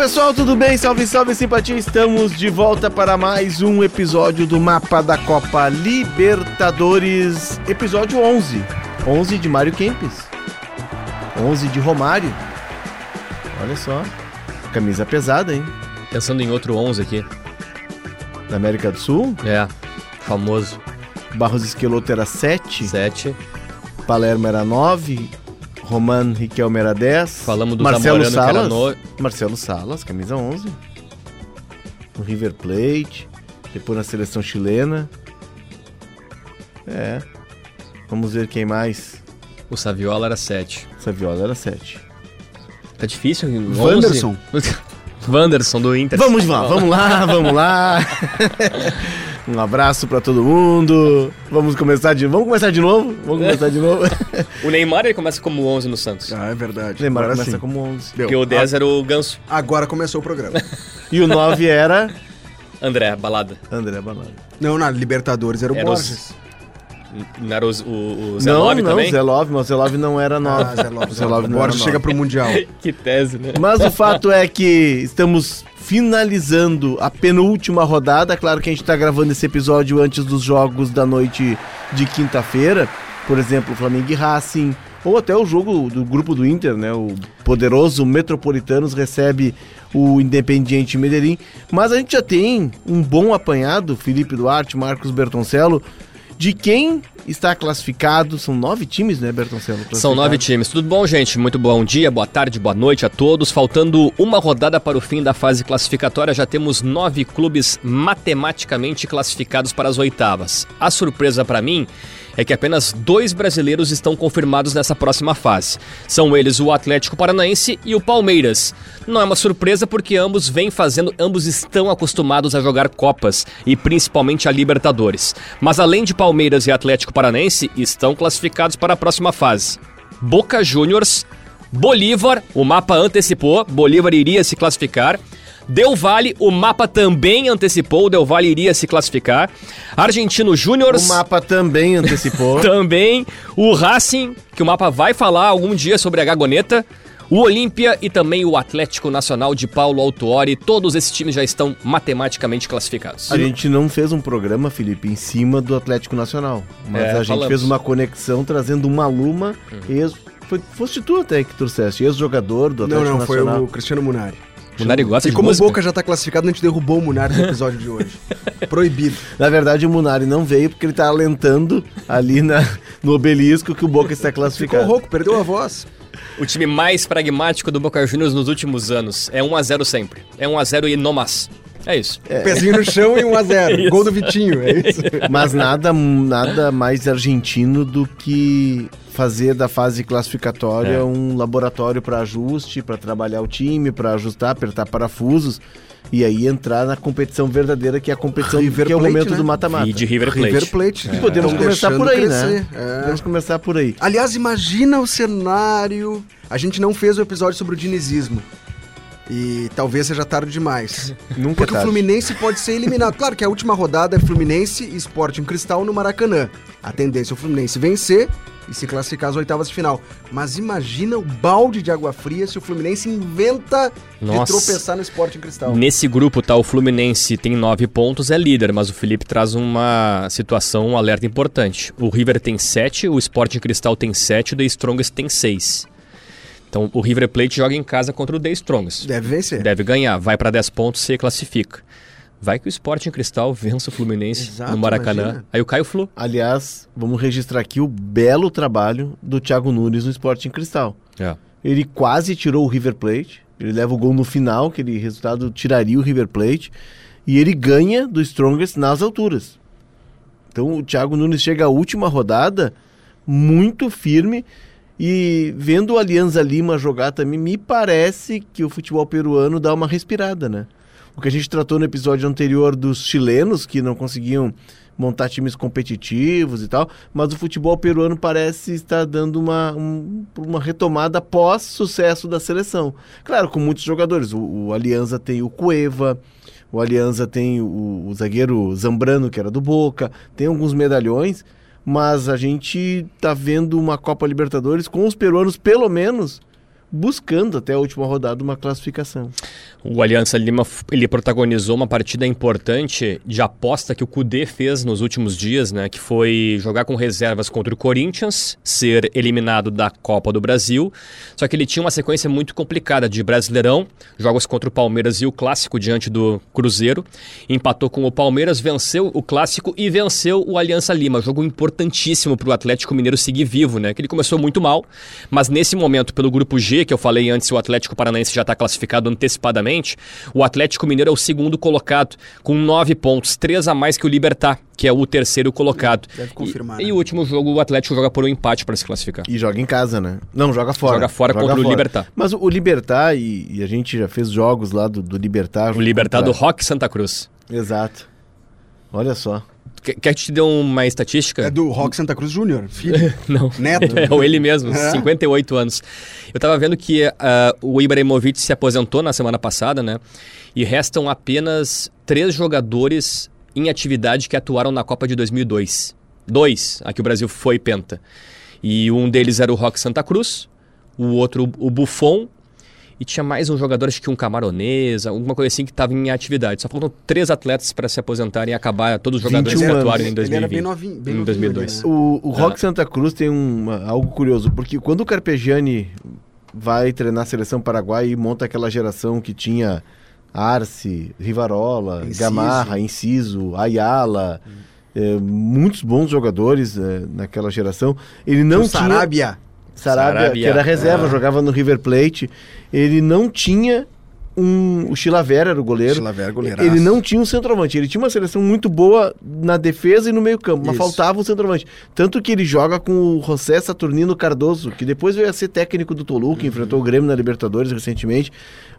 Pessoal, tudo bem? Salve, salve, simpatia! Estamos de volta para mais um episódio do Mapa da Copa Libertadores, episódio 11. 11 de Mário Kempes, 11 de Romário. Olha só, camisa pesada, hein? Pensando em outro 11 aqui. Da América do Sul, É, famoso. Barros Esqueloto era 7, 7. Palermo era 9, Roman Riquelme era 10. Falamos do Marcelo Zamorano, que era Salas. no... Marcelo Salas, camisa 11. No River Plate, depois na seleção chilena. É. Vamos ver quem mais. O Saviola era 7. Saviola era 7. Tá difícil? 11? Wanderson. Wanderson do Inter. Vamos lá, vamos lá, vamos lá. um abraço pra todo mundo. Vamos começar de, vamos começar de novo? Vamos começar de novo. O Neymar ele começa como 11 no Santos. Ah, é verdade. Lembra, Agora começa sim. como 11. Deu. Porque o 10 era o Ganso. Agora começou o programa. E o 9 era André, balada. André Balada. não, na Libertadores era o Era os- Borges. Não era o, o, o Zé não, Love não, também? Zé Love, mas o Zé Love não era 9. Ah, Zé Lopes. O Zé Love O não era Borges 9. chega pro Mundial. Que tese, né? Mas o fato é que estamos finalizando a penúltima rodada. Claro que a gente está gravando esse episódio antes dos jogos da noite de quinta-feira. Por exemplo, Flamengo e Racing. Ou até o jogo do grupo do Inter, né? O poderoso Metropolitanos recebe o Independiente Medellín. Mas a gente já tem um bom apanhado, Felipe Duarte, Marcos Bertoncello, de quem está classificado. São nove times, né, Bertoncello? São nove times. Tudo bom, gente? Muito bom dia, boa tarde, boa noite a todos. Faltando uma rodada para o fim da fase classificatória, já temos nove clubes matematicamente classificados para as oitavas. A surpresa para mim é que apenas dois brasileiros estão confirmados nessa próxima fase. São eles o Atlético Paranaense e o Palmeiras. Não é uma surpresa porque ambos vêm fazendo, ambos estão acostumados a jogar Copas e principalmente a Libertadores. Mas além de Palmeiras e Atlético Paranaense, estão classificados para a próxima fase. Boca Juniors, Bolívar, o mapa antecipou, Bolívar iria se classificar. Del Valle, o mapa também antecipou, o Del Valle iria se classificar. Argentino Júniors. O mapa também antecipou. Também o Racing, que o mapa vai falar algum dia sobre a Gagoneta. O Olímpia e também o Atlético Nacional de Paulo Autuori. Todos esses times já estão matematicamente classificados. A gente não fez um programa, Felipe, em cima do Atlético Nacional. Mas É, a gente falamos. fez uma conexão trazendo uma Luma, ex... foi, foste tu até que trouxeste, ex-jogador do Não, Atlético não, foi Nacional. o Cristiano Munari. Munari gosta E de como música? o Boca já tá classificado, a gente derrubou o Munari no episódio de hoje. Proibido. Na verdade, o Munari não veio porque ele tá alentando ali na, no obelisco que o Boca está Ficou classificado. rouco, perdeu a voz. O time mais pragmático do Boca Juniors nos últimos anos. É 1x0 sempre. É 1x0 e no mas. É isso. Pezinho no chão e 1x0. Gol do Vitinho, é isso. Mas nada, nada mais argentino do que fazer da fase classificatória É. um laboratório para ajuste, para trabalhar o time, para ajustar, apertar parafusos e aí entrar na competição verdadeira que é a competição River que é o Plate, momento né? do mata-mata. E de River Plate. River Plate. E podemos Tão começar por aí, crescer. né? É. Podemos começar por aí. Aliás, imagina o cenário. A gente não fez o episódio sobre o dinizismo. E talvez seja tarde demais. Nunca Porque é o tarde. Fluminense pode ser eliminado. Claro que a última rodada é Fluminense e Sporting Cristal no Maracanã. A tendência é o Fluminense vencer e se classificar às oitavas de final. Mas imagina o balde de água fria se o Fluminense inventa Nossa. de tropeçar no Sporting Cristal. Nesse grupo tá o Fluminense tem 9 pontos, é líder, mas o Felipe traz uma situação, um alerta importante. O River tem 7, o Sporting Cristal tem 7, o The Strongest tem 6. Então o River Plate joga em casa contra o The Strongest. Deve vencer. Deve ganhar, vai para 10 pontos, se classifica. Vai que o Sporting Cristal vença o Fluminense Exato, no Maracanã. imagina. Aí o Caio Flu. Aliás, vamos registrar aqui o belo trabalho do Thiago Nunes no Sporting Cristal. É. Ele quase tirou o River Plate. Ele leva o gol no final, aquele resultado tiraria o River Plate. E ele ganha do Strongest nas alturas. Então o Thiago Nunes chega à última rodada muito firme. E vendo o Alianza Lima jogar também, me parece que o futebol peruano dá uma respirada, né? O que a gente tratou no episódio anterior dos chilenos, que não conseguiam montar times competitivos e tal, mas o futebol peruano parece estar dando uma, um- uma retomada após sucesso da seleção. Claro, com muitos jogadores. O, o Alianza tem o Cueva, o Alianza tem o, o zagueiro Zambrano, que era do Boca, tem alguns medalhões, mas a gente tá vendo uma Copa Libertadores com os peruanos, pelo menos, buscando até a última rodada uma classificação. O Aliança Lima ele protagonizou uma partida importante de aposta que o Cudê fez nos últimos dias, né? Que foi jogar com reservas contra o Corinthians, ser eliminado da Copa do Brasil. Só que ele tinha uma sequência muito complicada de Brasileirão, jogos contra o Palmeiras e o Clássico diante do Cruzeiro. Empatou com o Palmeiras, venceu o Clássico e venceu o Aliança Lima. Jogo importantíssimo para o Atlético Mineiro seguir vivo, né? Que ele começou muito mal, mas nesse momento, pelo grupo G, que eu falei antes, o Atlético Paranaense já está classificado antecipadamente. O Atlético Mineiro é o segundo colocado, com nove pontos, três a mais que o Libertar, que é o terceiro colocado. Deve confirmar. E, né? e o último jogo, o Atlético joga por um empate para se classificar. E joga em casa, né? Não, joga fora. Joga fora contra o Libertar. Mas o Libertar, e, e a gente já fez jogos lá do, do Libertar. O Libertar do contra- Rock Santa Cruz. Exato. Olha só. Quer que te dê uma estatística? É do Rock Santa Cruz Júnior, filho. Não. Neto. É o ele mesmo, É. 58 anos. Eu tava vendo que ah, o Ibrahimovic se aposentou na semana passada, né? E restam apenas três jogadores em atividade que atuaram na Copa de 2002. Dois, a que o Brasil foi penta. E um deles era o Rock Santa Cruz, o outro o Buffon e tinha mais um jogador, acho que um camaronês, alguma coisa assim que estava em atividade. Só faltam três atletas para se aposentarem e acabar todos os jogadores 21 que atuaram em Ele 2020. era bem novinho. Bem em novinho 2002. ali, né? O, o Rock Santa Cruz tem uma- algo curioso, porque quando o Carpegiani vai treinar a seleção paraguaia e monta aquela geração que tinha Arce, Rivarola, Enciso. Gamarra, Inciso, Ayala, eh, muitos bons jogadores eh, naquela geração. Ele não o tinha Sarabia. Sarabia, Sarabia. que era reserva, É. jogava no River Plate. Ele não tinha um. O Chilavera era o goleiro. Chilavera, goleiraço. Ele não tinha um centroavante. Ele tinha uma seleção muito boa na defesa e no meio-campo, mas Isso. faltava um centroavante. Tanto que ele joga com o José Saturnino Cardoso, que depois veio a ser técnico do Toluca, Uhum. enfrentou o Grêmio na Libertadores recentemente.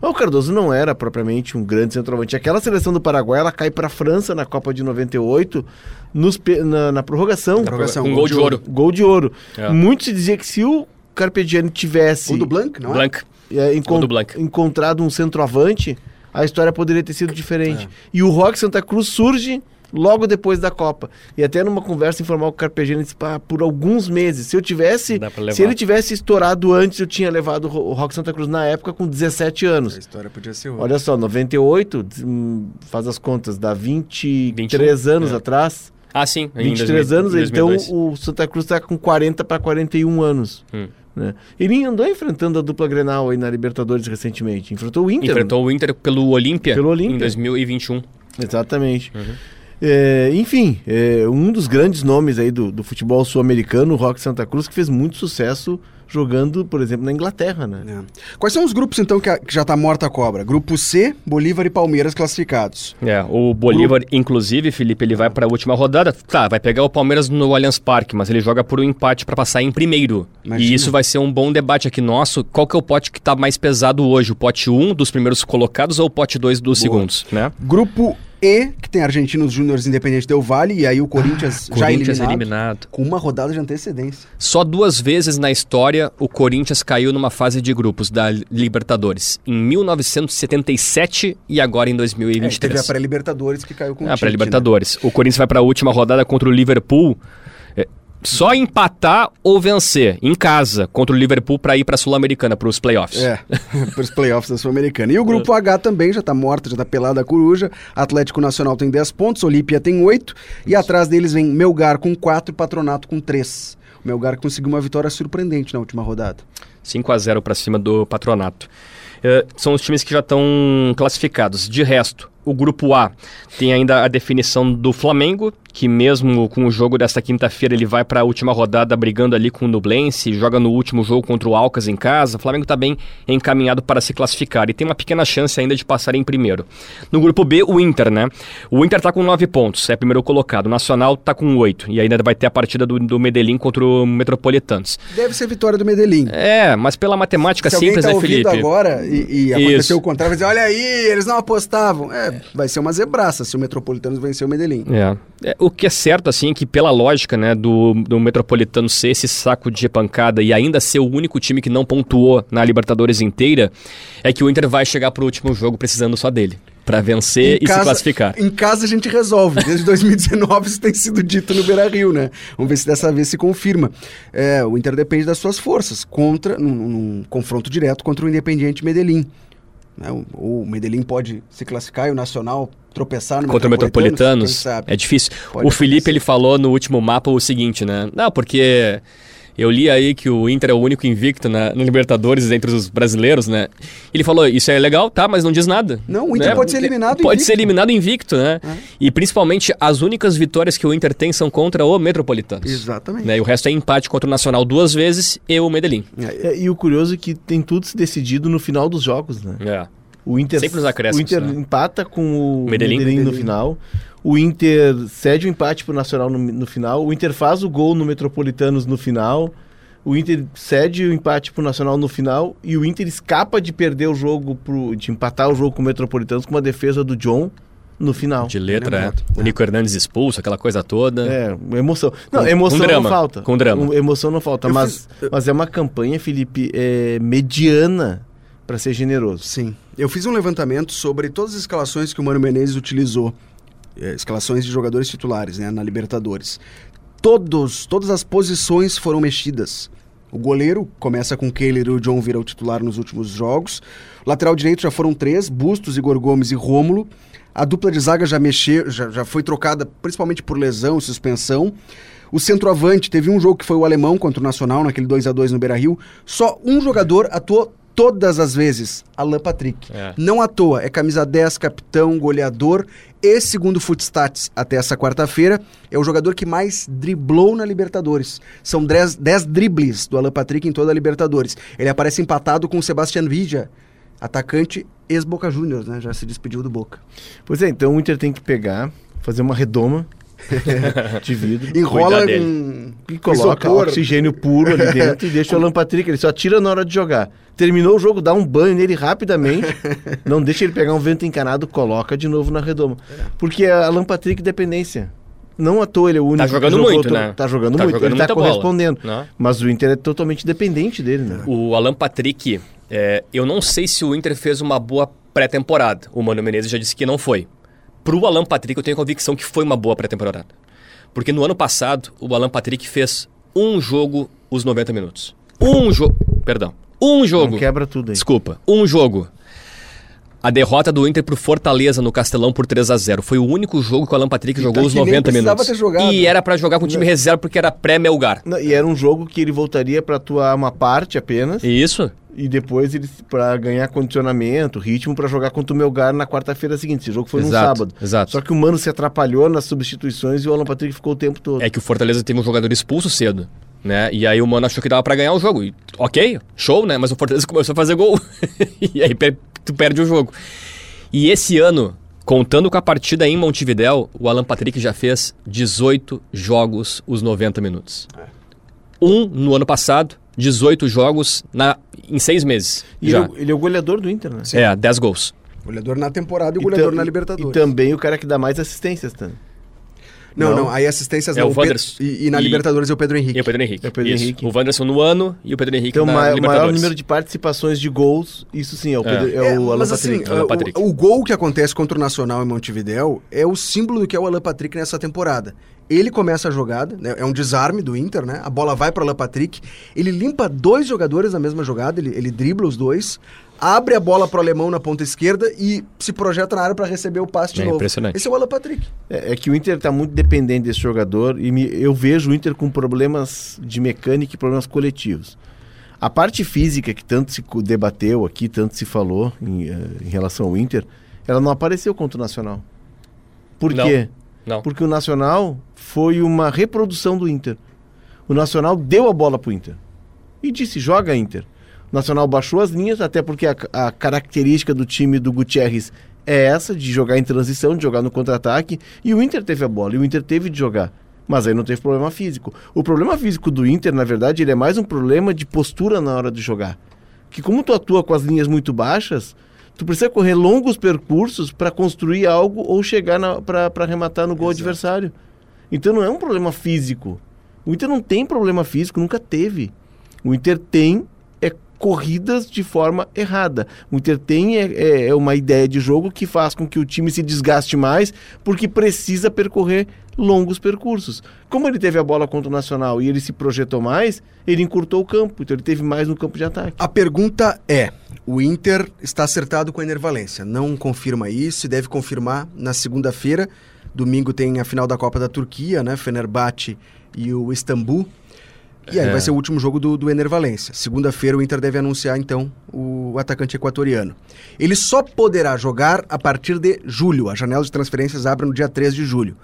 Mas o Cardoso não era propriamente um grande centroavante. Aquela seleção do Paraguai, ela cai para a França na Copa de 98, nos na, na prorrogação. Prorrogação, Com gol de ouro. Gol de ouro. É. Muito se dizia que se o Carpegiani tivesse O do Blanc, não é? Blanc. É, encon- do Blanc. encontrado um centroavante, a história poderia ter sido diferente. É. E o Rock Santa Cruz surge logo depois da Copa. E até numa conversa informal com o Carpegiani disse, "Pá, por alguns meses, se eu tivesse, se ele tivesse estourado antes, eu tinha levado o Ro- o Rock Santa Cruz na época com 17 A anos. história podia ser outra. Olha só, 98, hum, faz as contas, dá 23 anos é. atrás. Ah, sim. em 23 2000, anos, 2002. então o Santa Cruz está com 40 para 41 anos. Hum. Né? Ele andou enfrentando a dupla Grenal aí na Libertadores recentemente. Enfrentou o Inter. Enfrentou o Inter pelo Olímpia Pelo Olímpia. em 2021. Exatamente. Uhum. É, enfim, é, um dos grandes nomes aí do, do futebol sul-americano, o Rock Santa Cruz, que fez muito sucesso jogando, por exemplo, na Inglaterra, né? É. Quais são os grupos, então, que, a- que já tá morta a cobra? Grupo C, Bolívar e Palmeiras classificados. É, o Bolívar, inclusive, Felipe, ele vai para a última rodada. Tá, vai pegar o Palmeiras no Allianz Parque, mas ele joga por um empate para passar em primeiro. Imagina. E isso vai ser um bom debate aqui nosso. Qual que é o pote que tá mais pesado hoje? O pote 1 dos primeiros colocados ou o pote 2 dos segundos, né? Grupo E, que tem Argentinos Júniores Independente Del Vale, e aí o Corinthians já Corinthians eliminado, eliminado. com uma rodada de antecedência. Só duas vezes na história o Corinthians caiu numa fase de grupos da Libertadores. Em 1977 e agora em É, teve 2023. a pré-Libertadores que caiu com o Ah, Tite, para né? Libertadores. O Corinthians vai para a última rodada contra o Liverpool. É, só empatar ou vencer em casa contra o Liverpool para ir para a Sul-Americana, para os playoffs. É, para os playoffs da Sul-Americana. E o grupo H também já tá morto, já tá pelada a coruja. Atlético Nacional tem 10 pontos, Olímpia tem 8. E atrás deles vem Melgar com 4 e Patronato com 3. O Melgar conseguiu uma vitória surpreendente na última rodada. 5 a 0 para cima do Patronato. É, são os times que já estão classificados. De resto, o grupo A tem ainda a definição do Flamengo, que mesmo com o jogo desta quinta-feira ele vai para a última rodada brigando ali com o Nublense, joga no último jogo contra o Alcas em casa. O Flamengo está bem encaminhado para se classificar e tem uma pequena chance ainda de passar em primeiro. No grupo B, o Inter, né? O Inter está com 9 pontos, é primeiro colocado. O Nacional está com 8 e ainda vai ter a partida do, do Medellín contra o Metropolitanos. Deve ser vitória do Medellín. É, mas pela matemática Se simples, alguém tá né, Felipe? agora e, e Isso. aconteceu o contrário, vai dizer, olha aí, eles não apostavam. É, vai ser uma zebraça se o Metropolitanos vencer o Medellín. É. É, O que é certo, assim, é que pela lógica, né, do, do Metropolitano ser esse saco de pancada e ainda ser o único time que não pontuou na Libertadores inteira, é que o Inter vai chegar pro último jogo precisando só dele. Pra vencer Em e casa- se classificar. Em casa a gente resolve. Desde 2019 isso tem sido dito no Beira Rio, né? Vamos ver se dessa vez se confirma. É, o Inter depende das suas forças contra num, num confronto direto contra o Independiente Medellín. Né? O, o Medellín pode se classificar e o Nacional tropeçar no Contra o Metropolitanos, sabe? é difícil. Pode o Felipe, acontecer. ele falou no último mapa o seguinte, né? Não, porque eu li aí que o Inter é o único invicto na, na Libertadores entre os brasileiros, né? Ele falou, isso é legal, tá, mas não diz nada. Não, o Inter né? pode ser eliminado Pode invicto. ser eliminado invicto, né? É. E principalmente as únicas vitórias que o Inter tem são contra o Metropolitanos. Exatamente. Né? E o resto é empate contra o Nacional duas vezes e o Medellín. É, É, e o curioso é que tem tudo se decidido no final dos jogos, né? É. O Inter, Sempre nos acréscimos, o Inter né? empata com o Medellín. Medellín, no Medellín. final. O Inter cede o empate pro Nacional no, no final. O Inter faz o gol no Metropolitanos no final. O Inter cede o empate pro Nacional no final. E o Inter escapa de perder o jogo, pro, de empatar o jogo com o Metropolitanos com uma defesa do John no final. De letra, é. lembrado. O Nico Hernandes expulso, aquela coisa toda. É, emoção. Não, Com- emoção com drama, não falta. com drama. Emoção não falta. Eu Mas, fiz- mas é uma campanha, Felipe, é, mediana para ser generoso. Sim. Eu fiz um levantamento sobre todas as escalações que o Mano Menezes utilizou. é, escalações de jogadores titulares, né, na Libertadores. Todos, todas as posições foram mexidas. O goleiro começa com Kehler e o John vira o titular nos últimos jogos. Lateral direito já foram três, Bustos, Igor Gomes e Rômulo. A dupla de zaga já mexeu, já, já foi trocada principalmente por lesão, suspensão. O centroavante teve um jogo que foi o alemão contra o Nacional, naquele 2 a 2 no Beira-Rio. Só um jogador atuou todas as vezes, Alan Patrick. É. Não à toa, é camisa 10, capitão, goleador e segundo Footstats até essa quarta-feira, é o jogador que mais driblou na Libertadores. São 10, 10 dribles do Alan Patrick em toda a Libertadores. Ele aparece empatado com o Sebastian Villa, atacante ex-Boca Juniors, né? Já se despediu do Boca. Pois é, então o Inter tem que pegar, fazer uma redoma de vidro. Enrola com E coloca isopor. oxigênio puro ali dentro e deixa o Alan Patrick. Ele só tira na hora de jogar. Terminou o jogo, dá um banho nele rapidamente. não deixa ele pegar um vento encanado, coloca de novo na redoma. Porque a Alan Patrick dependência. Não à toa ele é o único. Tá jogando muito, to- né? Tá jogando Tá muito. jogando ele tá muita bola, correspondendo. né? Mas o Inter é totalmente dependente dele, né? O Alan Patrick, é, eu não sei se o Inter fez uma boa pré-temporada. O Mano Menezes já disse que não foi. Pro Alan Patrick, eu tenho convicção que foi uma boa pré-temporada. Porque no ano passado, o Alan Patrick fez um jogo os 90 minutos. Um jogo. Perdão. Um jogo. Não quebra tudo aí. Desculpa. Um jogo. A derrota do Inter pro Fortaleza no Castelão por 3 a 0 Foi o único jogo que o Alan Patrick E jogou tá os que nem 90 precisava minutos. ter jogado. E era pra jogar com o time reserva porque era pré-Melgar. Não, e era um jogo que ele voltaria pra atuar uma parte apenas. Isso? E depois ele para ganhar condicionamento, ritmo pra jogar contra o Melgar na quarta-feira seguinte. Esse jogo foi Exato, no sábado. exato. Só que o Mano se atrapalhou nas substituições e o Alan Patrick ficou o tempo todo. É que o Fortaleza teve um jogador expulso cedo, né? E aí o Mano achou que dava pra ganhar o jogo. E, ok, show, né? Mas o Fortaleza começou a fazer gol. e aí tu perde o jogo. E esse ano, contando com a partida em Montevidéu, o Alan Patrick já fez 18 jogos os 90 minutos. Um no ano passado, 18 jogos na, em seis meses. E já. ele, é o- ele é o goleador do Inter, né? É, 10 gols. Goleador na temporada e E goleador na E Libertadores. também o cara que dá mais assistências, tá? Não, não, Não. aí assistências É não. o Pedro- Wanderson. E, e na E- Libertadores é o Pedro Henrique. E o Pedro Henrique. É o Pedro. Henrique. O Wanderson no ano e o Pedro Henrique Então, na ma- o maior Libertadores. número de participações de gols, isso sim, é o, É. Pedro- é É, o Alan mas Patrick. assim, Alan o- Patrick. O, gol que acontece contra o Nacional em Montevidéu é o símbolo do que é o Alan Patrick nessa temporada. Ele começa a jogada, né, é um desarme do Inter, né? A bola vai para o Alan Patrick, ele limpa dois jogadores na mesma jogada, ele, ele dribla os dois, abre a bola pro alemão na ponta esquerda e se projeta na área para receber o passe de É novo. impressionante. Esse é o Alan Patrick. É, é que o Inter está muito dependente desse jogador e me- eu vejo o Inter com problemas de mecânica e problemas coletivos. A parte física que tanto se debateu aqui, tanto se falou em, eh, em relação ao Inter, ela não apareceu contra o Nacional. Por Não. quê? Não. Porque o Nacional foi uma reprodução do Inter. O Nacional deu a bola pro Inter. E disse, joga Inter. O Nacional baixou as linhas, até porque a, a característica do time do Gutierrez é essa, de jogar em transição, de jogar no contra-ataque. E o Inter teve a bola, e o Inter teve de jogar. Mas aí não teve problema físico. O problema físico do Inter, na verdade, ele é mais um problema de postura na hora de jogar. Que como tu atua com as linhas muito baixas, tu precisa correr longos percursos para construir algo ou chegar para arrematar no gol Exato. adversário. Então não é um problema físico. O Inter não tem problema físico, nunca teve. O Inter tem corridas de forma errada. O Inter tem é, é, é uma ideia de jogo que faz com que o time se desgaste mais, porque precisa percorrer longos percursos. Como ele teve a bola contra o Nacional e ele se projetou mais, ele encurtou o campo, então ele teve mais no campo de ataque. A pergunta é: o Inter está acertado com a Enervalência? Não confirma isso e deve confirmar na segunda-feira. Domingo tem a final da Copa da Turquia, né? Fenerbahçe e o Istambul. E aí É. vai ser o último jogo do, do Ener Valência. Segunda-feira o Inter deve anunciar, então, o atacante equatoriano. Ele só poderá jogar a partir de julho. A janela de transferências abre no dia 3 de julho.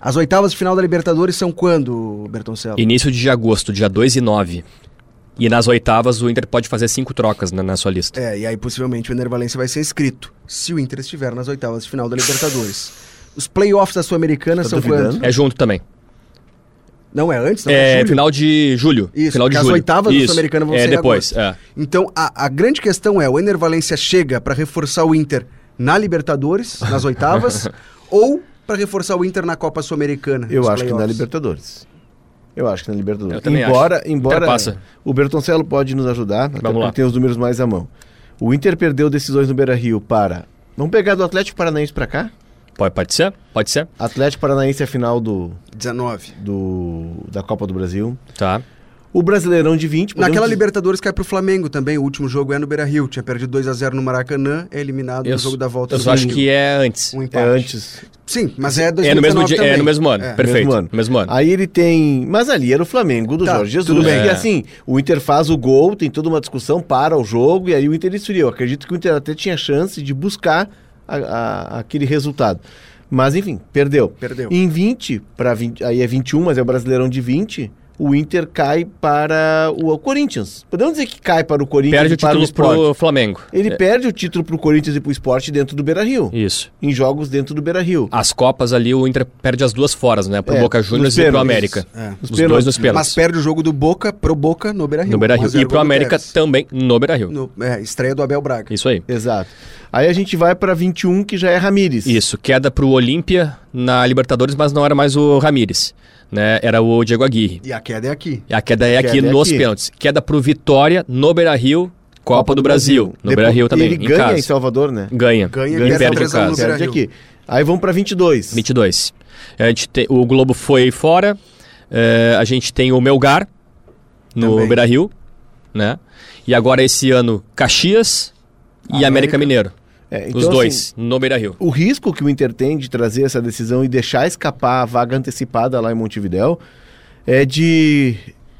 As oitavas de final da Libertadores são quando, Bertoncello? Início de agosto, dia 2 e 9. E nas oitavas o Inter pode fazer cinco trocas na, na sua lista. É, e aí possivelmente o Ener Valência vai ser inscrito, se o Inter estiver nas oitavas de final da Libertadores. Os playoffs da Sul-Americana são duvidando? quando? É junto também. Não é antes? Não é julho? final de julho. Isso, final de as julho. oitavas do Isso. Sul-Americano vão é ser em depois. É. Então, a, a grande questão é, o Ener Valência chega para reforçar o Inter na Libertadores, nas oitavas, ou para reforçar o Inter na Copa Sul-Americana? Eu acho que na? Libertadores. Eu acho que na Libertadores. Eu também embora, acho. embora passa. o Bertoncello pode nos ajudar, até Vamos lá. porque tem os números mais à mão. O Inter perdeu decisões no Beira-Rio para Vamos pegar do Atlético Paranaense para cá? Pode, pode ser? Pode ser? Atlético Paranaense é a final do, 19. do da Copa do Brasil. Tá. O Brasileirão de 20, podemos Naquela Libertadores cai pro Flamengo também. O último jogo é no Beira-Rio. Tinha perdido 2 a 0 no Maracanã, é eliminado Eu, no jogo da volta eu só acho que é antes. um é empate. antes. Sim, mas é 2019 É no mesmo dia, é também. no mesmo ano. É. Perfeito. Mesmo ano. Mesmo ano. Aí ele tem. Mas ali era o Flamengo do Tá, Jorge Jesus. tudo bem. E É. assim, o Inter faz o gol, tem toda uma discussão, para o jogo, e aí o Inter esfriou. Acredito que o Inter até tinha chance de buscar a- a- aquele resultado. Mas enfim, perdeu. Perdeu. Em 20, para 20, aí é 21, mas é o Brasileirão de 20, o Inter cai para o Corinthians. Podemos dizer que cai para o Corinthians Perde e o para o título Sport. pro Flamengo. Ele É, perde o título pro Corinthians e pro Sport dentro do Beira-Rio. Isso. Em jogos dentro do Beira-Rio. As Copas ali, o Inter perde as duas foras, né? Pro É, Boca Juniors e pro pênaltis. América. É. Os dois nos pênaltis. Mas perde o jogo do Boca pro Boca no Beira-Rio. No Beira-Rio. 1 a 0 E pro gol do América Tevez. também no Beira-Rio. No, é, estreia do Abel Braga. Isso aí. Exato. Aí a gente vai para 21, que já é Ramires. Isso, queda pro Olímpia na Libertadores, mas não era mais o Ramires, né? Era o Diego Aguirre. E a queda é aqui. E a queda é A aqui queda é nos aqui. pênaltis. Queda pro Vitória no Beira-Rio, Copa, do, Brasil. No Depois- Beira-Rio também, Ele em ganha casa. em Salvador, né? Ganha. Ganha, e ganha perde em 3 a 1 no casa. Beira- Perde aqui. Aí vamos para 22. 22. A gente tem, o Globo foi fora. é, a gente tem o Melgar no Também. Beira-Rio, né? E agora esse ano Caxias e América. América Mineiro. É, Os então, dois assim, no Beira-Rio. o risco que o Inter tem de trazer essa decisão e deixar escapar a vaga antecipada lá em Montevidéu é de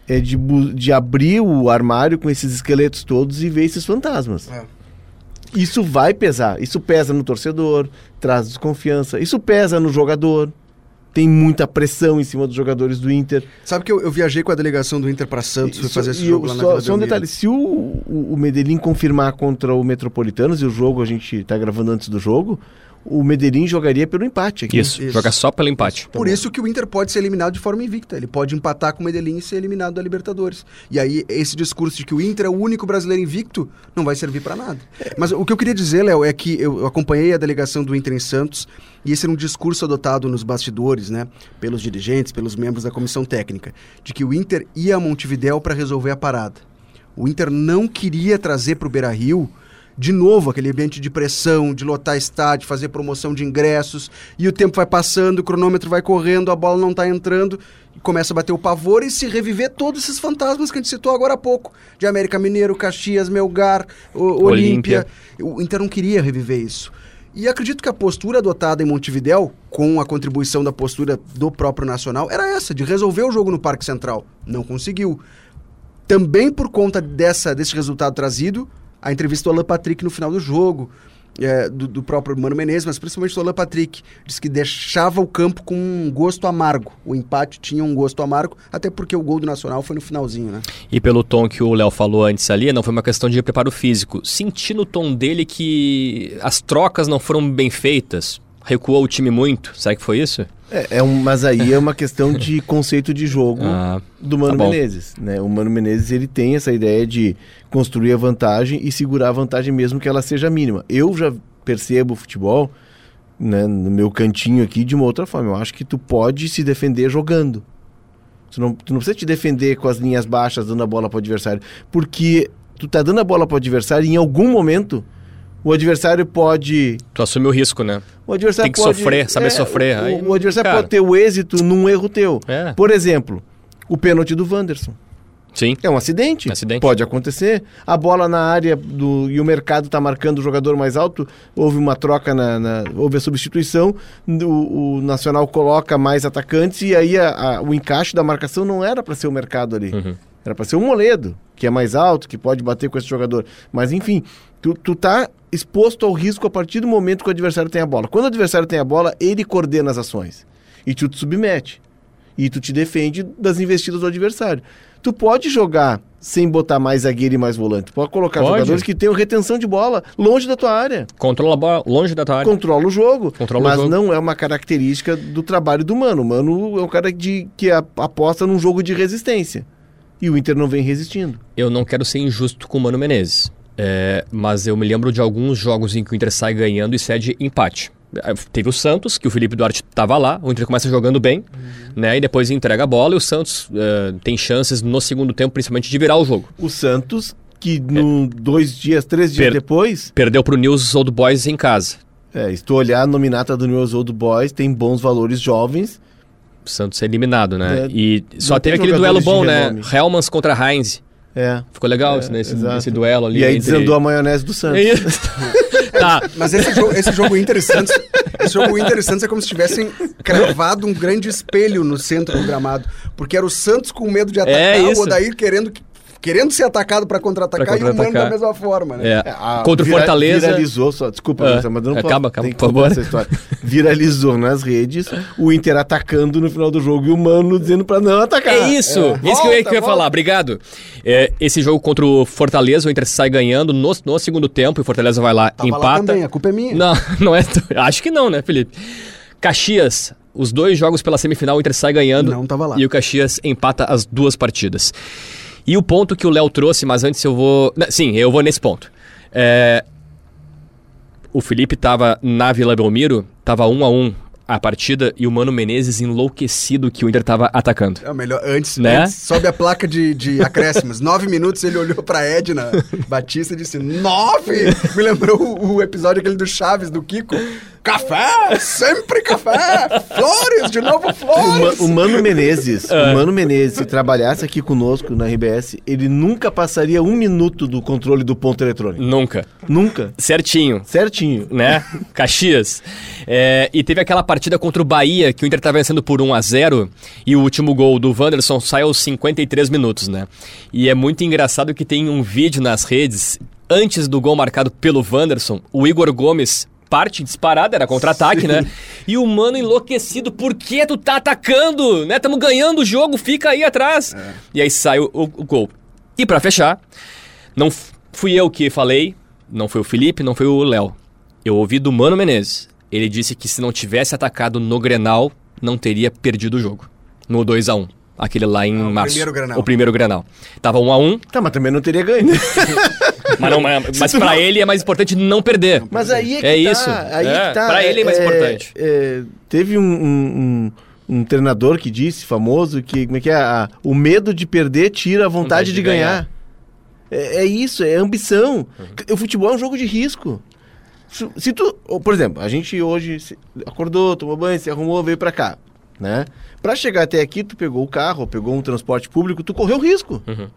é de, de abrir o armário com esses esqueletos todos e ver esses fantasmas. É. Isso vai pesar. Isso pesa no torcedor, traz desconfiança. Isso pesa no jogador. Tem muita pressão em cima dos jogadores do Inter. Sabe que eu, eu viajei com a delegação do Inter pra Santos, fui Isso- fazer esse jogo eu- lá na só, Vila só um Belmiro. detalhe, se o, o, o Medellín confirmar contra o Metropolitanos, e o jogo a gente tá gravando antes do jogo, o Medellín jogaria pelo empate aqui. Isso, Isso. joga só pelo empate. Por isso que o Inter pode ser eliminado de forma invicta. Ele pode empatar com o Medellín e ser eliminado da Libertadores. E aí, esse discurso de que o Inter é o único brasileiro invicto não vai servir pra nada. Mas o que eu queria dizer, Léo, é que eu eu acompanhei a delegação do Inter em Santos e esse era um discurso adotado nos bastidores, né? Pelos dirigentes, pelos membros da comissão técnica, de que o Inter ia a Montevidéu para resolver a parada. O Inter não queria trazer para o Beira Rio de novo aquele ambiente de pressão, de lotar estádio, fazer promoção de ingressos, e o tempo vai passando, o cronômetro vai correndo, a bola não está entrando, começa a bater o pavor e se reviver todos esses fantasmas que a gente citou agora há pouco, de América Mineiro, Caxias, Melgar, o- Olímpia. Olímpia. O Inter não queria reviver isso. E acredito que a postura adotada em Montevidéu, com a contribuição da postura do próprio Nacional, era essa, de resolver o jogo no Parque Central. Não conseguiu. Também por conta dessa, desse resultado trazido, a entrevista do Alan Patrick no final do jogo, é, do, do próprio Mano Menezes, mas principalmente do Alan Patrick, disse que deixava o campo com um gosto amargo. O empate tinha um gosto amargo, até porque o gol do Nacional foi no finalzinho, né? E pelo tom que o Léo falou antes ali, não foi uma questão de preparo físico. Senti no tom dele que as trocas não foram bem feitas. Recuou o time muito. Será que foi isso? É, é um, mas aí é uma questão de conceito de jogo Ah, do Mano tá. Menezes. Né? O Mano Menezes ele tem essa ideia de construir a vantagem e segurar a vantagem mesmo que ela seja mínima. Eu já percebo o futebol né, no meu cantinho aqui de uma outra forma. Eu acho que tu pode se defender jogando. Tu não, tu não precisa te defender com as linhas baixas, dando a bola para o adversário. Porque tu tá dando a bola pro adversário e em algum momento o adversário pode. Tu assume o risco, né? O adversário Tem que pode, sofrer, saber é, sofrer. O, Aí, o adversário cara, pode ter o êxito num erro teu. É. Por exemplo, o pênalti do Wanderson. Sim. É um acidente. Acidente. Pode acontecer. A bola na área do, e o mercado está marcando o jogador mais alto. Houve uma troca, na, na- houve a substituição. O, o Nacional coloca mais atacantes e aí a- a- o encaixe da marcação não era para ser o mercado ali. Uhum. Era para ser o Moledo, que é mais alto, que pode bater com esse jogador. Mas enfim, tu, tu tá exposto ao risco a partir do momento que o adversário tem a bola. Quando o adversário tem a bola, ele coordena as ações. E tu te submete. E tu te defende das investidas do adversário. Tu pode jogar sem botar mais zagueiro e mais volante. Tu pode colocar Pode. jogadores que tenham retenção de bola longe da tua área. Controla a bola longe da tua área. Controla o jogo. Controla o mas jogo. não é uma característica do trabalho do Mano. O Mano é um cara de, que aposta num jogo de resistência. E o Inter não vem resistindo. Eu não quero ser injusto com o Mano Menezes. É, mas eu me lembro de alguns jogos em que o Inter sai ganhando e cede empate. É, Teve o Santos, que o Felipe Duarte estava lá, o Inter começa jogando bem, né? E depois entrega a bola e o Santos é, tem chances no segundo tempo, principalmente, de virar o jogo. O Santos, que no dois dias, três dias Per- depois, Perdeu pro News Old Boys em casa. é, se tu olhar a nominata do News Old Boys, tem bons valores jovens. O Santos é eliminado, né? É, e só teve aquele duelo bom, né? Helmans contra Heinz. É. Ficou legal É, esse, nesse, exato. esse duelo ali. E aí entre- desandou a maionese do Santos. É tá. Mas esse jogo, esse jogo interessante, esse jogo interessante é como se tivessem cravado um grande espelho no centro do gramado, porque era o Santos com medo de atacar, É isso. o Odair querendo que- querendo ser atacado pra contra-atacar Pra e o Mano da mesma forma, né? É. a- Contra o vira- Fortaleza. Viralizou só, desculpa, É. Mas não Acaba, acaba, por favor. essa história. Viralizou nas redes o Inter atacando no final do jogo e o Mano dizendo pra não atacar. É isso, É. isso que eu ia, Volta, que eu ia volta. falar, obrigado. É, esse jogo contra o Fortaleza, o Inter sai ganhando no, no segundo tempo e o Fortaleza vai lá, Tava lá empata. também, a culpa é minha. Não, não é. Acho que não, né, Felipe? Caxias, os dois jogos pela semifinal, o Inter sai ganhando. Não tava lá. E o Caxias empata as duas partidas. E o ponto que o Léo trouxe, mas antes eu vou. Não, Sim, eu vou nesse ponto. É, O Felipe tava na Vila Belmiro, tava um a um a partida e o Mano Menezes enlouquecido que o Inter tava atacando. É o melhor. Antes, Né? antes sobe a placa de, de acréscimos. Nove minutos ele olhou pra Edna Batista e disse: Nove! Me lembrou o, o episódio aquele do Chaves, do Kiko. Café! Sempre café! Flores! De novo O, Ma- flores! o Mano Menezes, É. o Mano Menezes, se trabalhasse aqui conosco na RBS, ele nunca passaria um minuto do controle do ponto eletrônico. Nunca. Nunca. Certinho. Certinho. né? Caxias. É, e teve aquela partida contra o Bahia, que o Inter tá vencendo por 1 a 0 e o último gol do Wanderson sai aos 53 minutos, né? E é muito engraçado que tem um vídeo nas redes, antes do gol marcado pelo Wanderson, o Igor Gomes parte disparada, era contra-ataque, né? E o mano enlouquecido, por que tu tá atacando? Né? Tamo ganhando o jogo, fica aí atrás. E aí sai o, o- o gol. E pra fechar, não fui eu que falei, não foi o Felipe, não foi o Léo. Eu ouvi do Mano Menezes. Ele disse que se não tivesse atacado no Grenal, não teria perdido o jogo. No 2 a 1 Aquele lá em Ah, o março. primeiro Grenal. O primeiro Grenal. Tava 1 a 1 Tá, mas também não teria ganho. mas, não, mas, mas pra ele é mais importante não perder. Mas aí é que É tá, isso. Aí É, que tá. pra ele é mais importante. é, teve um, um- um- um treinador que disse, famoso, que como é que é? A- o medo de perder tira a vontade, Vontade de, de ganhar. É, é isso, é ambição. Uhum. O futebol é um jogo de risco. Se, se tu, por exemplo, a gente hoje acordou, tomou banho, se arrumou, veio pra cá, né? Pra chegar até aqui, tu pegou o carro, pegou um transporte público, tu correu risco. Uhum.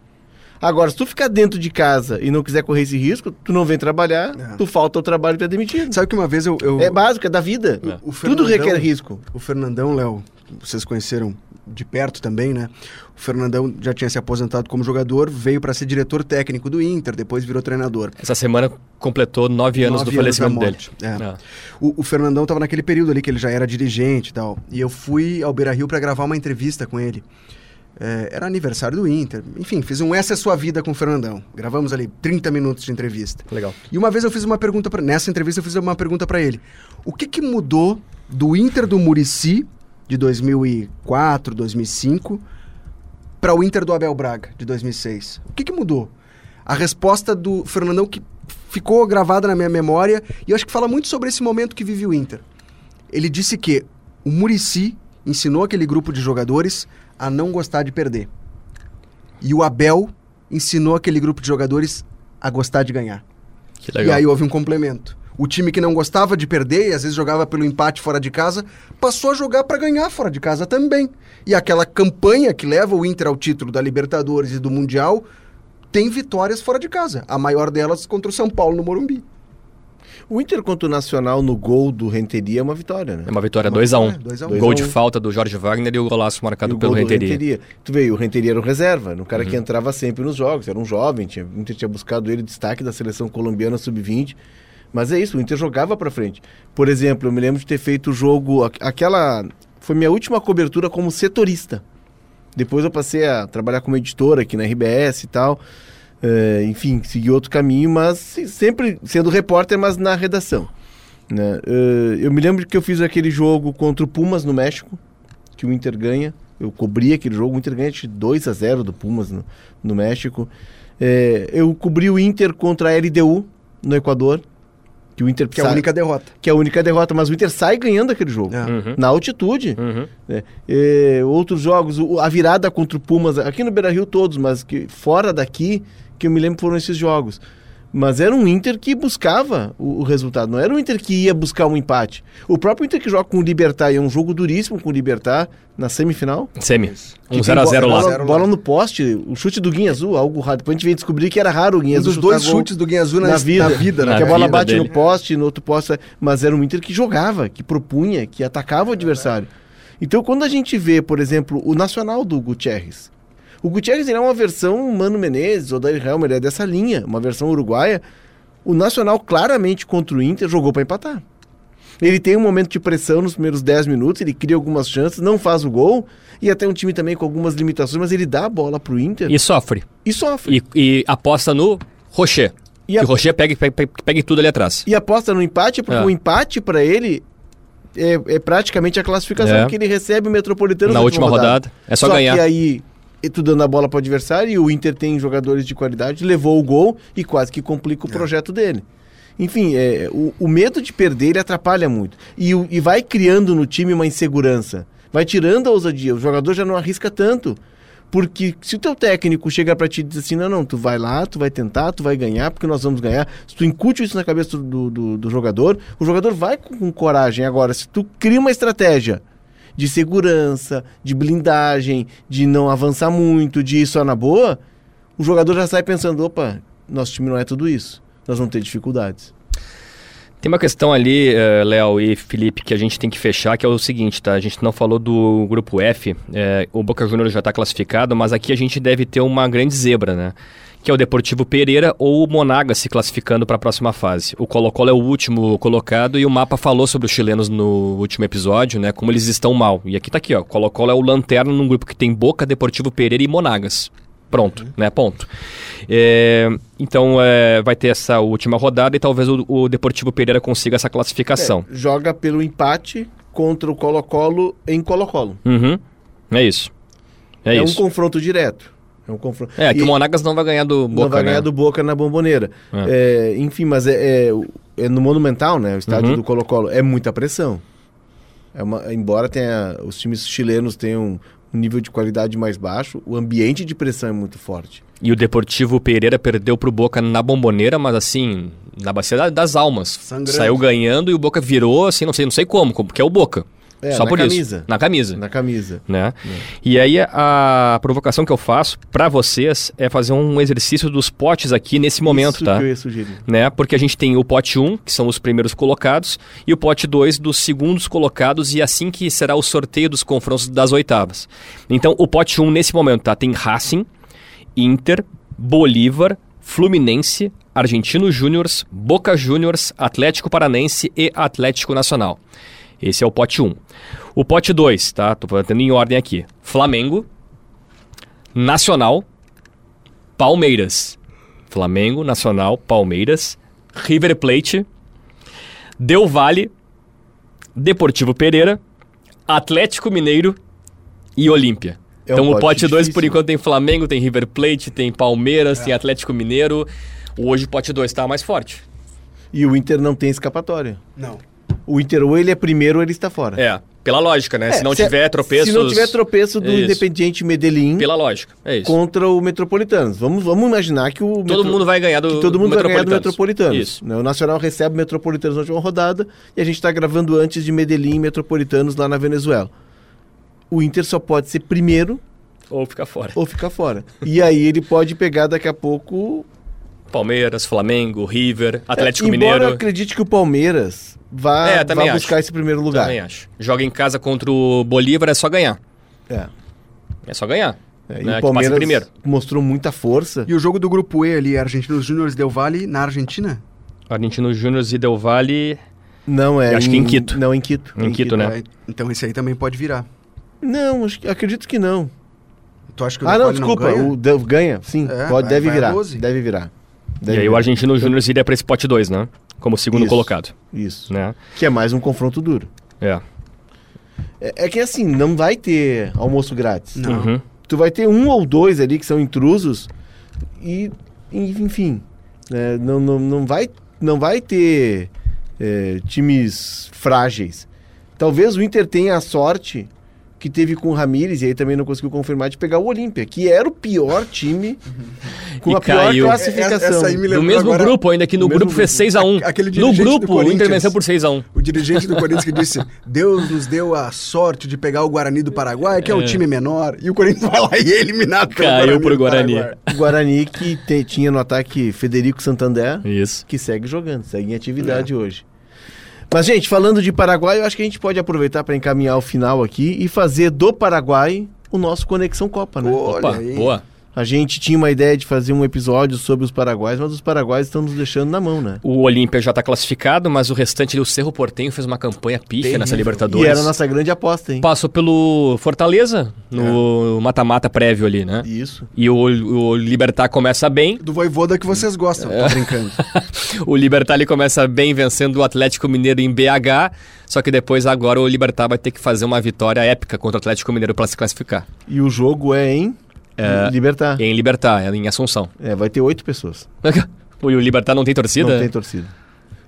Agora, se tu ficar dentro de casa e não quiser correr esse risco, tu não vem trabalhar, É. tu falta o trabalho e tu é demitido. Sabe que uma vez eu. eu- É básico, é da vida. o Tudo requer risco. O Fernandão, Léo, vocês conheceram de perto também, né? O Fernandão já tinha se aposentado como jogador, veio pra ser diretor técnico do Inter, depois virou treinador. Essa semana completou nove anos Nove do falecimento da dele. É. Ah. O, o Fernandão tava naquele período ali que ele já era dirigente e tal. E eu fui ao Beira Rio pra gravar uma entrevista com ele. É, era aniversário do Inter. Enfim, fiz um Essa é Sua Vida com o Fernandão. Gravamos ali 30 minutos de entrevista. Legal. E uma vez eu fiz uma pergunta para nessa entrevista eu fiz uma pergunta pra ele. O que que mudou do Inter do Murici de 2004, 2005 para o Inter do Abel Braga de 2006? O que que mudou? A resposta do Fernandão que ficou gravada na minha memória e eu acho que fala muito sobre esse momento que vive o Inter. Ele disse que o Murici ensinou aquele grupo de jogadores a não gostar de perder. E o Abel ensinou aquele grupo de jogadores a gostar de ganhar. E aí houve um complemento. O time que não gostava de perder e às vezes jogava pelo empate fora de casa, passou a jogar para ganhar fora de casa também. E aquela campanha que leva o Inter ao título da Libertadores e do Mundial tem vitórias fora de casa. A maior delas contra o São Paulo no Morumbi. O Inter contra o Nacional no gol do Renteria é uma vitória, né? É uma vitória Uma 2x1. vitória, 2 a 1. Dois Gol de um. falta do Jorge Wagner e o golaço E marcado o pelo do Renteria. Tu veio, o Renteria era um reserva, era um cara que Uhum. entrava sempre nos jogos, era um jovem, tinha, o Inter tinha buscado ele destaque da seleção colombiana sub-20. Mas é isso, o Inter jogava pra frente. Por exemplo, eu me lembro de ter feito o jogo, aqu- aquela foi minha última cobertura como setorista. Depois eu passei a trabalhar como editor aqui na RBS e tal. É, enfim, segui outro caminho, mas se- sempre sendo repórter, mas na redação. né? É, eu me lembro que eu fiz aquele jogo contra o Pumas no México, que o Inter ganha. Eu cobri aquele jogo, o Inter ganha de 2 a 0 do Pumas no, no México. É, eu cobri o Inter contra a LDU no Equador, que o Inter Que é a única derrota. que é a única derrota, mas o Inter sai ganhando aquele jogo. É. Uhum. Na altitude. Uhum. né? É, outros jogos, a virada contra o Pumas, aqui no Beira Rio todos, mas que fora daqui, que eu me lembro foram esses jogos. Mas era um Inter que buscava o, o resultado, não era um Inter que ia buscar um empate. O próprio Inter que joga com o Libertar, e é um jogo duríssimo com o Libertar na semifinal. Semi. Um tem 0x0 bola, lá. Bola, bola no poste, o chute do Guinha Azul, algo raro. Depois a gente veio descobrir que era raro o Guinha Um Azul dos chutar dois chutes do Guinha Azul na, na vida, na vida né? Na que a bola bate dele. no poste, no outro poste, mas era um Inter que jogava, que propunha, que atacava o adversário. Então, quando a gente vê, por exemplo, o Nacional do Gutierrez, o Gutierrez é uma versão Mano Menezes ou David Helmer, é dessa linha, uma versão uruguaia. O Nacional claramente contra o Inter jogou para empatar. Ele tem um momento de pressão nos primeiros 10 minutos, ele cria algumas chances, não faz o gol, e até um time também com algumas limitações, mas ele dá a bola pro Inter e, E sofre. sofre. E, e aposta no Rocher. E que o Rocher pegue, pegue, pegue tudo ali atrás. E aposta no empate, porque É. o empate para ele é, é praticamente a classificação É. que ele recebe o Metropolitano Na última rodada. É só, Só ganhar. que aí, e tu dando a bola pro adversário, e o Inter tem jogadores de qualidade, levou o gol e quase que complica o projeto dele. Enfim, é, o, o medo de perder ele atrapalha muito. E, o- e vai criando no time uma insegurança. Vai tirando a ousadia. O jogador já não arrisca tanto. Porque se o teu técnico chega pra ti e diz assim, não, não, tu vai lá, tu vai tentar, tu vai ganhar, porque nós vamos ganhar. Se tu incute isso na cabeça do, do, do jogador, o jogador vai com, com coragem. Agora, se tu cria uma estratégia de segurança, de blindagem, de não avançar muito, de ir só na boa, o jogador já sai pensando, opa, nosso time não é tudo isso. Nós vamos ter dificuldades. Tem uma questão ali, eh, Léo e Felipe, que a gente tem que fechar, que é o seguinte, tá? A gente não falou do grupo F, eh, o Boca Juniors já está classificado, mas aqui a gente deve ter uma grande zebra, né? Que é o Deportivo Pereira ou o Monagas se classificando para a próxima fase. O Colo-Colo é o último colocado e o mapa falou sobre os chilenos no último episódio, né? Como eles estão mal. E aqui tá aqui, ó. Colo-Colo é o lanterna num grupo que tem Boca, Deportivo Pereira e Monagas. Pronto, né? Ponto. É, então é, vai ter essa última rodada e talvez o, o Deportivo Pereira consiga essa classificação. É, joga pelo empate contra o Colo-Colo em Colo-Colo. Uhum. É isso. É, É, um isso. confronto direto. É um confronto. É, que E- o Monagas não vai ganhar do Boca, não vai né? ganhar do Boca na bomboneira. É, enfim, mas é, é- é no Monumental, né? O estádio Uhum. do Colo-Colo. É muita pressão. É uma- embora tenha, os times chilenos tenham um nível de qualidade mais baixo, o ambiente de pressão é muito forte. E o Deportivo Pereira perdeu pro Boca na bomboneira, mas assim, na bacia da- das almas. Sangrando. Saiu ganhando e o Boca virou, assim, não sei, não sei como, como- porque é o Boca. É, Só na por camisa. isso. Na camisa. Na camisa. né? E aí a, provocação que eu faço pra vocês é fazer um exercício dos potes aqui nesse momento, Isso tá? que eu ia sugerir. Né? Porque a gente tem o pote 1, que são os primeiros colocados, e o pote 2 dos segundos colocados, e assim que será o sorteio dos confrontos das oitavas. Então, o pote 1 nesse momento, tá? Tem Racing, Inter, Bolívar, Fluminense, Argentino Júniors, Boca Juniors, Atlético Paranense e Atlético Nacional. Esse é o pote 1. O pote 2, tá? Tô botando em ordem aqui. Flamengo, Nacional, Palmeiras. Flamengo, Nacional, Palmeiras, River Plate, Del Valle, Deportivo Pereira, Atlético Mineiro e Olímpia. É um então o pote pote 2 por enquanto tem Flamengo, tem River Plate, tem Palmeiras, tem Atlético Mineiro. Hoje o pote 2 tá mais forte. E o Inter não tem escapatória. Não. O Inter ou ele é primeiro ou ele está fora. É. Pela lógica, né? se não se- tiver tropeços. Se não tiver tropeço do Isso. Independiente Medellín Pela lógica. É isso. contra o Metropolitanos. Vamos, vamos imaginar que o Todo mundo vai ganhar do todo mundo vai ganhar do. Metropolitanos. Isso. né? O Nacional recebe o Metropolitanos na última rodada e a gente está gravando antes de Medellín e Metropolitanos lá na Venezuela. O Inter só pode ser primeiro Ou ficar fora. ou ficar fora. e aí ele pode pegar daqui a pouco. Palmeiras, Flamengo, River, Atlético É, embora eu Mineiro. acredite que o Palmeiras vá, É, vá acho. buscar esse primeiro lugar. Também acho. Joga em casa contra o Bolívar, é só ganhar. É. É só ganhar. É, né? e o em Palmeiras primeiro. mostrou muita força. E o jogo do grupo E ali, Argentinos Júnior Del Valle, na Argentina? Argentino Júnior e Del Valle. Não, é. Eu acho que em Quito. Não, em Quito. Em Quito, né? É, então esse aí também pode virar. Não, acho acredito que não. Tu acha que o Ah, não, desculpa. ganha? o Del- ganha, sim. É, pode, vai- deve vai virar. 12. Deve virar. Deve e aí o. Argentino Júnior iria pra esse pote 2, né? Como segundo Isso. colocado. Isso. Né? Que é mais um confronto duro. É. É, é que assim, não vai ter almoço grátis. Não. Uhum. Tu vai ter um ou dois ali que são intrusos e, e, enfim, né, não, não, não, vai, não vai ter é, times frágeis. Talvez o Inter tenha a sorte que teve com o Ramires, e aí também não conseguiu confirmar, de pegar o Olímpia, que era o pior time com E a pior caiu. classificação. Essa aí me Do lembrou mesmo agora grupo, ainda que no mesmo grupo fez grupo. 6x1. Aquele No grupo, o Inter Corinthians. venceu por 6x1. O dirigente do Corinthians que disse: Deus nos deu a sorte de pegar o Guarani do Paraguai, que é, um É. time menor, e o Corinthians vai lá e é eliminado pelo Caiu pro Guarani. O Guarani que te- tinha no ataque Federico Santander, Isso. que segue jogando, segue em atividade hoje. Mas, gente, falando de Paraguai, eu acho que a gente pode aproveitar para encaminhar o final aqui e fazer do Paraguai o nosso Conexão Copa, né? Olha Opa, aí. boa. A gente tinha uma ideia de fazer um episódio sobre os paraguaios, mas os paraguaios estão nos deixando na mão, né? O Olímpia já tá classificado, mas o restante do Cerro Portenho fez uma campanha pífia nessa E Libertadores. era a nossa grande aposta, hein? Passou pelo Fortaleza, no mata-mata prévio ali, né? Isso. E o, o Libertar começa bem. Do Voivoda que vocês gostam, É. tô brincando. O Libertar ele começa bem vencendo o Atlético Mineiro em BH. Só que depois agora o Libertar vai ter que fazer uma vitória épica contra o Atlético Mineiro para se classificar. E o jogo é em É, Libertar. Em Libertar, em Assunção. É, vai ter oito pessoas. O Libertar não tem torcida? Não tem torcida.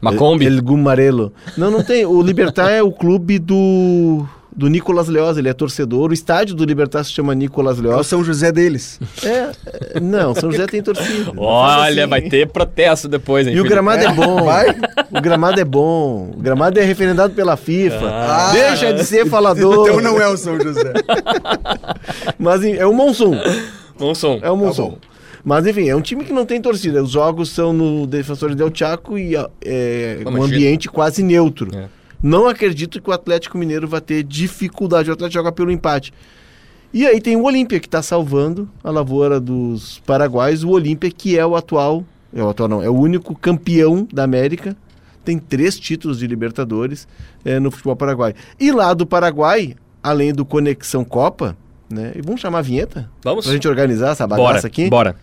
Macombi? El Gumarelo. Não, não tem. O Libertar é o clube do do Nicolas Leoz, ele é torcedor. O estádio do Libertar se chama Nicolas É o Leoz. São José deles. É, é, não, São José tem torcida. Olha, Faz vai assim. ter protesto depois, hein? E o gramado é bom. Vai? O gramado é bom. O gramado é referendado pela FIFA. Ah. Deixa de ser falador. Então não é o São José. Mas é o Monsun. Som. É o Tá Monsun. bom. Mas enfim, é um time que não tem torcida. Os jogos são no Defensor del Chaco e é Pô, um ambiente quase neutro. É. Não acredito que o Atlético Mineiro vai ter dificuldade. O Atlético joga pelo empate. E aí tem o Olímpia que está salvando a lavoura dos paraguaios. O Olímpia que é o atual, é o atual não, é o único campeão da América. Tem três títulos de Libertadores é, no futebol paraguaio. E lá do Paraguai, além do Conexão Copa, né? E vamos chamar a vinheta? Vamos? Pra gente organizar essa bagaça Bora, aqui? bora.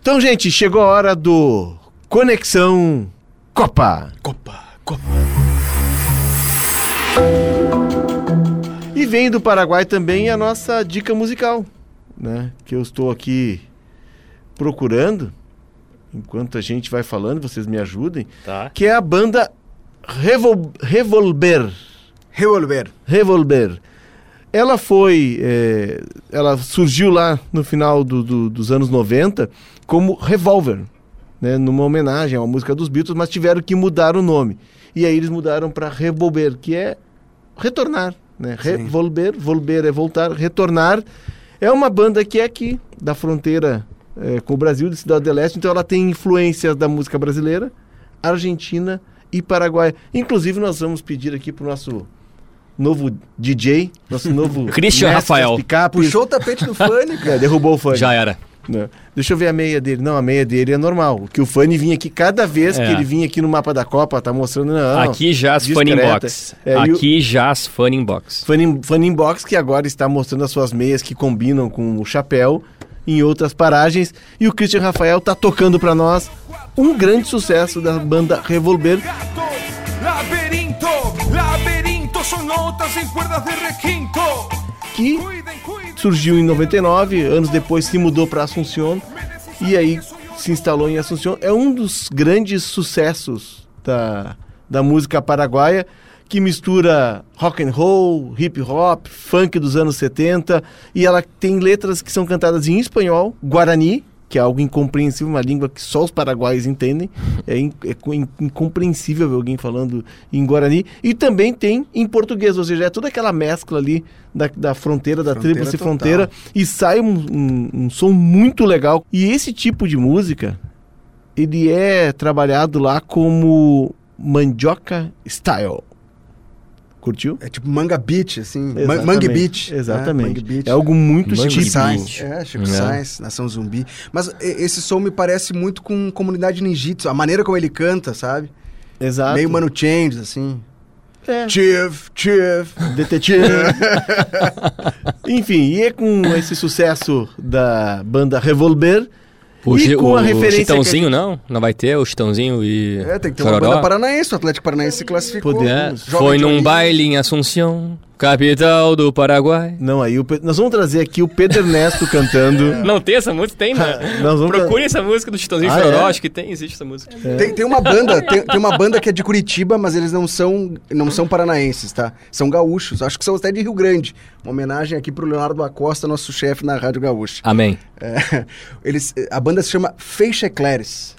Então, gente, chegou a hora do Conexão Copa. Copa, Copa. E vem do Paraguai também a nossa dica musical, né? Que eu estou aqui procurando, enquanto a gente vai falando, vocês me ajudem, Tá. que é a banda Revol Revolver. Revolver. Revolver. Ela foi. é, ela surgiu lá no final do- do- dos anos 90 como Revolver, né, numa homenagem a uma música dos Beatles, mas tiveram que mudar o nome. E aí eles mudaram para Revolver, que é retornar. Né? Sim. Revolver, volver é voltar, retornar. É uma banda que é aqui, da fronteira é, com o Brasil, de Cidade do Leste, então ela tem influências da música brasileira, argentina e paraguaia. Inclusive, nós vamos pedir aqui para o nosso novo DJ, nosso novo Christian mestre Rafael. picapes. Puxou o tapete do Fanny, cara. É, derrubou o fã. Já era. Né? Deixa eu ver a meia dele. Não, a meia dele é normal. Que o Fanny vinha aqui, cada vez É. que ele vinha aqui no mapa da Copa, tá mostrando. Não, Aqui já as discreta. Box. É, e o- Aqui já as Funny Box. Fanny, Fanny Box, que agora está mostrando as suas meias que combinam com o chapéu em outras paragens. E o Christian Rafael tá tocando para nós um grande sucesso da banda Revolver, Gatos, laberinto, laberinto son notas en cuerdas de requinto. que. Surgiu em 99, anos depois se mudou para Assunción e aí se instalou em Assunción. É um dos grandes sucessos da, da música paraguaia que mistura rock and roll, hip hop, funk dos anos 70, e ela tem letras que são cantadas em espanhol, guarani, que é algo incompreensível, uma língua que só os paraguaios entendem. É, in, é in- incompreensível ver alguém falando em Guarani. E também tem em português, ou seja, é toda aquela mescla ali da, da fronteira, da Fronteira tríplice fronteira, e sai um, um- um som muito legal. E esse tipo de música, ele é trabalhado lá como mandioca style. Curtiu? É tipo Manga Beach, assim. Exatamente. Mangue Beach. né? Exatamente. Mangue Beach. É algo muito Mangue Chico. Sainz. É, Chico É. Sainz, Nação Zumbi. Mas esse som me parece muito com comunidade ninjitsu. A maneira como ele canta, sabe? Exato. Meio Mano Change, assim. É. Chief, Chief. Detetive. Enfim, e é com esse sucesso da banda Revolver O, e com o a referência Chitãozinho, que não? Não vai ter o Chitãozinho e. É, tem que ter uma Chororó? banda paranaense. O Atlético Paranaense se classificou. Joga foi num baile em Assunção, capital do Paraguai. Não, aí o Pe- nós vamos trazer aqui o Pedro Ernesto cantando. Não tem essa música? Tem, né? Nós vamos Procure essa música do Chitãozinho Ah, Chororó, é? acho que tem, existe essa música. Tem, tem uma banda, tem, tem uma banda que é de Curitiba, mas eles não são, não são paranaenses, tá? São gaúchos. Acho que são até de Rio Grande. Uma homenagem aqui pro Leonardo Acosta, nosso chefe na Rádio Gaúcha. Amém. É, eles, a banda se chama Feixe Eclairs.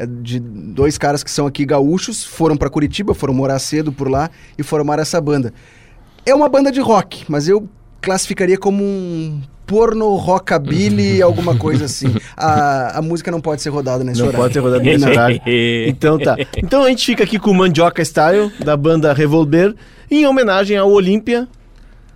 É de dois caras que são aqui gaúchos, foram pra Curitiba, foram morar cedo por lá e formaram essa banda. É uma banda de rock, mas eu classificaria como um porno rockabilly, alguma coisa assim. A, a música não pode ser rodada nesse Não horário. pode ser rodado nesse horário. Então tá. Então a gente fica aqui com o Mandioca Style, da banda Revolver, em homenagem ao Olímpia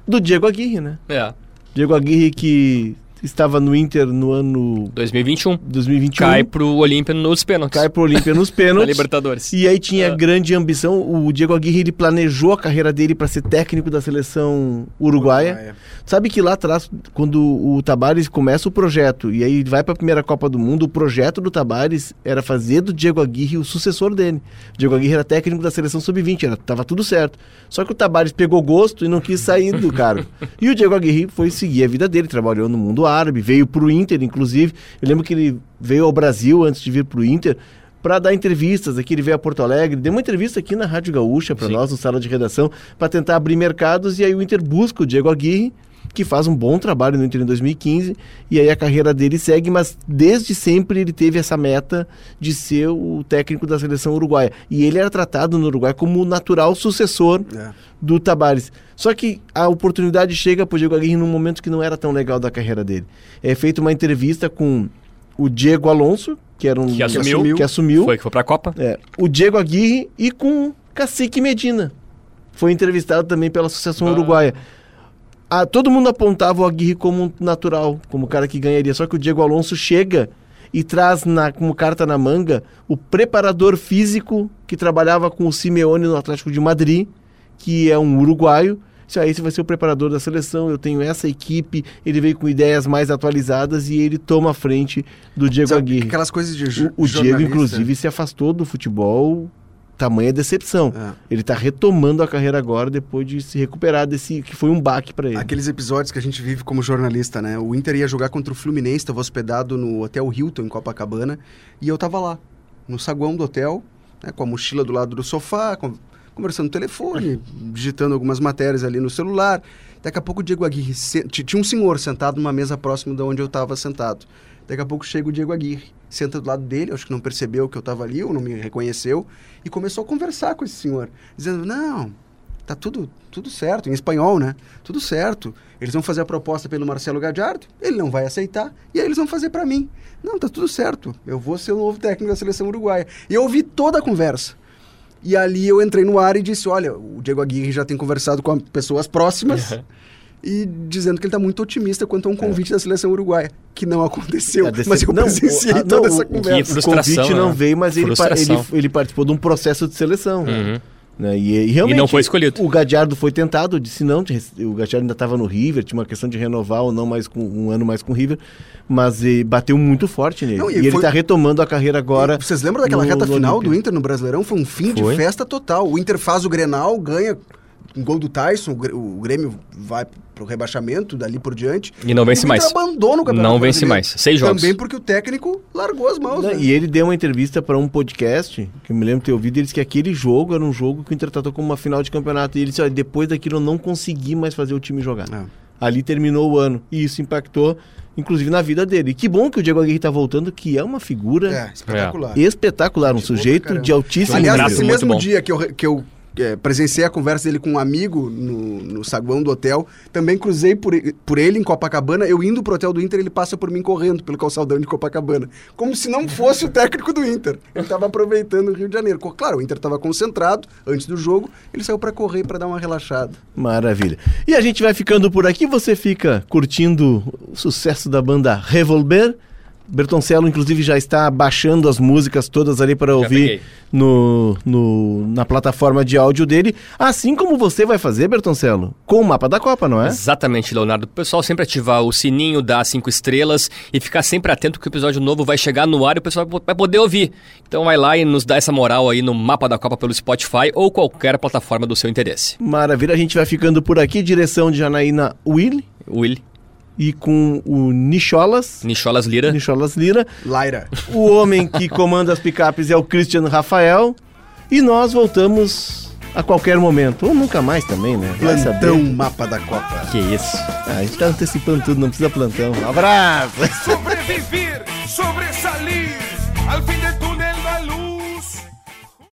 do Diego Aguirre, né? É, Diego Aguirre que estava no Inter no ano 2021. 2021. Cai pro Olímpia nos pênaltis. cai pro Olímpia nos na pênaltis. Libertadores. E aí tinha É. grande ambição. O Diego Aguirre ele planejou a carreira dele para ser técnico da seleção uruguaia. Sabe que lá atrás, quando o Tabares começa o projeto e aí vai para a primeira Copa do Mundo, o projeto do Tabares era fazer do Diego Aguirre o sucessor dele. O Diego Aguirre era técnico da seleção sub-20, era tava tudo certo. Só que o Tabares pegou gosto e não quis sair do cargo. e o Diego Aguirre foi seguir a vida dele, trabalhou no mundo árabe, veio pro Inter, inclusive. Eu lembro que ele veio ao Brasil antes de vir pro Inter para dar entrevistas aqui, ele veio a Porto Alegre, deu uma entrevista aqui na Rádio Gaúcha para nós, no sala de redação, para tentar abrir mercados e aí o Inter busca o Diego Aguirre, que faz um bom trabalho no Inter em 2015, e aí a carreira dele segue, mas desde sempre ele teve essa meta de ser o técnico da seleção uruguaia. E ele era tratado no Uruguai como o natural sucessor É. do Tabares. Só que a oportunidade chega para o Diego Aguirre num momento que não era tão legal da carreira dele. É feita uma entrevista com o Diego Alonso, que era um Que assumiu. que assumiu Foi que foi pra Copa. é, o Diego Aguirre e com o Cacique Medina. Foi entrevistado também pela Associação Ah. Uruguaia. Ah, todo mundo apontava o Aguirre como um natural, como o cara que ganharia. Só que o Diego Alonso chega e traz na, como carta na manga o preparador físico que trabalhava com o Simeone no Atlético de Madrid, que é um uruguaio. Disse, ah, esse vai ser o preparador da seleção, eu tenho essa equipe, ele veio com ideias mais atualizadas e ele toma a frente do Diego Sabe, Aguirre. aquelas coisas de O, o Diego, inclusive, se afastou do futebol, tamanha decepção. É. Ele tá retomando a carreira agora depois de se recuperar desse que foi um baque para ele. Aqueles episódios que a gente vive como jornalista, né? O Inter ia jogar contra o Fluminense, estava hospedado no Hotel Hilton, em Copacabana, e eu tava lá, no saguão do hotel, né, com a mochila do lado do sofá, con- conversando no telefone, digitando algumas matérias ali no celular. Daqui a pouco o Diego Aguirre... se- Tinha um senhor sentado numa mesa próxima de onde eu estava sentado. Daqui a pouco chega o Diego Aguirre, senta do lado dele, acho que não percebeu que eu estava ali, ou não me reconheceu, e começou a conversar com esse senhor, dizendo, não, tá tudo, tudo certo, em espanhol, né? Tudo certo. Eles vão fazer a proposta pelo Marcelo Gadiardo, ele não vai aceitar, e aí eles vão fazer para mim. Não, tá tudo certo. Eu vou ser o novo técnico da seleção uruguaia. E eu ouvi toda a conversa. E ali eu entrei no ar e disse: Olha, o Diego Aguirre já tem conversado com pessoas próximas e dizendo que ele está muito otimista quanto a um convite da seleção uruguaia, que não aconteceu. Mas eu não, presenciei o- a- toda não, essa conversa. O convite não né? veio, mas ele, ele, ele participou de um processo de seleção. Uhum. Né? E, e realmente, E não foi escolhido. O Gadiardo foi tentado, disse não, o Gadiardo ainda estava no River, tinha uma questão de renovar ou não mais com um ano mais com o River, mas eh, bateu muito forte nele. Não, e e ele foi- está retomando a carreira agora. Vocês lembram daquela no- reta no final Olímpia. do Inter no Brasileirão? Foi um fim Foi. de festa total. O Inter faz o Grenal, ganha um gol do Tyson, o Grêmio vai pro rebaixamento dali por diante. E não vence mais. abandona o campeonato Não vence mais. Seis jogos. Também porque o técnico largou as mãos. Né, né? E ele deu uma entrevista para um podcast, que eu me lembro de ter ouvido, ele disse que aquele jogo era um jogo que o Inter tratou como uma final de campeonato. E ele disse, olha, depois daquilo eu não consegui mais fazer o time jogar. É. Ali terminou o ano. E isso impactou, inclusive, na vida dele. E que bom que o Diego Aguirre tá voltando, que é uma figura É, espetacular. espetacular, um pra sujeito caramba. de altíssimo Aliás, trato nesse muito mesmo dia que eu, que eu é, presenciei a conversa dele com um amigo no, no saguão do hotel, também cruzei por, por ele em Copacabana. Eu indo pro hotel do Inter, ele passa por mim correndo pelo calçadão de Copacabana. Como se não fosse o técnico do Inter. Ele tava aproveitando o Rio de Janeiro. Claro, o Inter tava concentrado antes do jogo, ele saiu para correr para dar uma relaxada. Maravilha. E a gente vai ficando por aqui. Você fica curtindo o sucesso da banda Revolver. Bertoncello, inclusive, já está baixando as músicas todas ali para ouvir no, no- na plataforma de áudio dele. Assim como você vai fazer, Bertoncello, com o mapa da Copa, não é? Exatamente, Leonardo. O pessoal sempre ativar o sininho, dar cinco estrelas e ficar sempre atento que o episódio novo vai chegar no ar e o pessoal vai poder ouvir. Então vai lá e nos dá essa moral aí no Mapa da Copa pelo Spotify ou qualquer plataforma do seu interesse. Maravilha. A gente vai ficando por aqui. Direção de Janaína Will Will, e com o Nicholas. Nicholas Lira. Nicholas Lira. Laira. O homem que comanda as picapes é o Christian Rafael. E nós voltamos a qualquer momento. Ou nunca mais também, né? Plantão Mapa da Copa. Que isso. Ah, a gente tá antecipando tudo, não precisa plantão. Um abraço! Sobrevivir, sobresalir. Al fin de